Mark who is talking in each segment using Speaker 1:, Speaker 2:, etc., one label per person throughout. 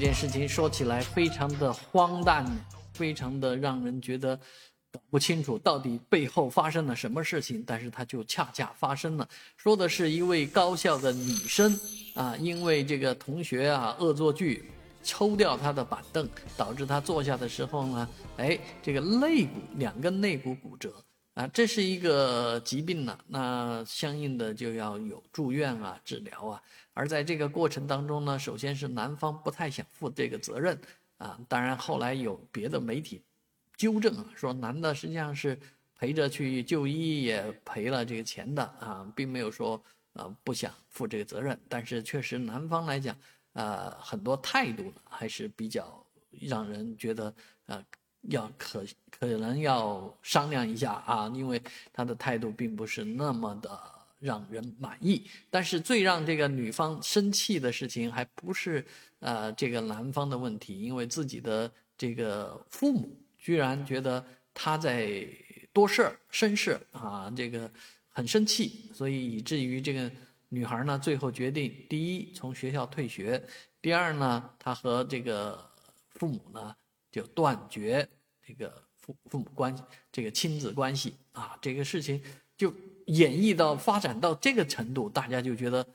Speaker 1: 这件事情说起来非常的荒诞，非常的让人觉得搞不清楚到底背后发生了什么事情。但是它就恰恰发生了，说的是一位高校的女生啊，因为这个同学啊恶作剧，抽掉她的板凳，导致她坐下的时候呢，哎，这个肋骨两根肋骨骨折。啊，这是一个疾病呢，那相应的就要有住院啊、治疗啊。而在这个过程当中呢，首先是男方不太想负这个责任啊，当然后来有别的媒体纠正啊，说男的实际上是陪着去就医，也赔了这个钱的啊，并没有说呃不想负这个责任。但是确实男方来讲，呃，很多态度呢还是比较让人觉得呃。要可可能要商量一下啊，因为他的态度并不是那么的让人满意。但是最让这个女方生气的事情，还不是呃这个男方的问题，因为自己的这个父母居然觉得他在多事儿生事啊，这个很生气，所以以至于这个女孩呢，最后决定第一从学校退学，第二呢，她和这个父母呢。就断绝这个父父母关系，这个亲子关系啊，这个事情就演绎到发展到这个程度，大家就觉得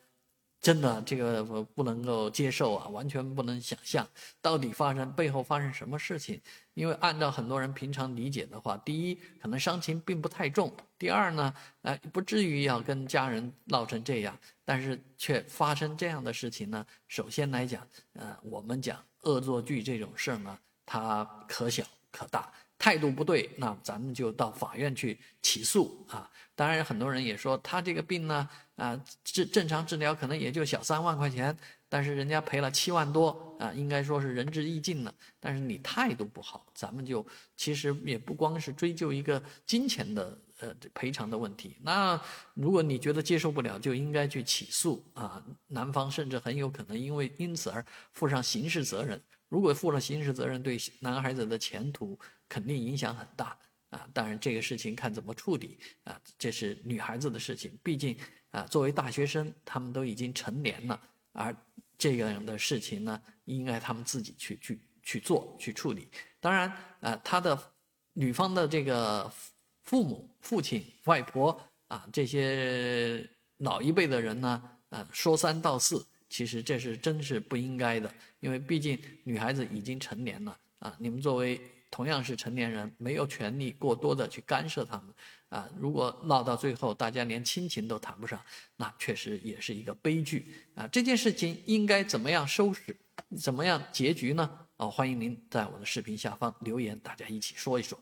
Speaker 1: 真的这个不能够接受啊，完全不能想象到底发生背后发生什么事情。因为按照很多人平常理解的话，第一可能伤情并不太重，第二呢，哎不至于要跟家人闹成这样，但是却发生这样的事情呢。首先来讲，呃，我们讲恶作剧这种事儿呢。他可小可大，态度不对，那咱们就到法院去起诉啊。当然，很多人也说他这个病呢，啊，治正常治疗可能也就小三万块钱，但是人家赔了七万多啊，应该说是仁至义尽了。但是你态度不好，咱们就其实也不光是追究一个金钱的呃赔偿的问题。那如果你觉得接受不了，就应该去起诉啊。男方甚至很有可能因为因此而负上刑事责任。如果负了刑事责任，对男孩子的前途肯定影响很大啊！当然，这个事情看怎么处理啊，这是女孩子的事情。毕竟啊，作为大学生，他们都已经成年了，而这样的事情呢，应该他们自己去去去做去处理。当然啊，他的女方的这个父母、父亲、外婆啊，这些老一辈的人呢，啊，说三道四。其实这是真是不应该的，因为毕竟女孩子已经成年了啊！你们作为同样是成年人，没有权利过多的去干涉他们啊！如果闹到最后，大家连亲情都谈不上，那确实也是一个悲剧啊！这件事情应该怎么样收拾，怎么样结局呢？啊，欢迎您在我的视频下方留言，大家一起说一说。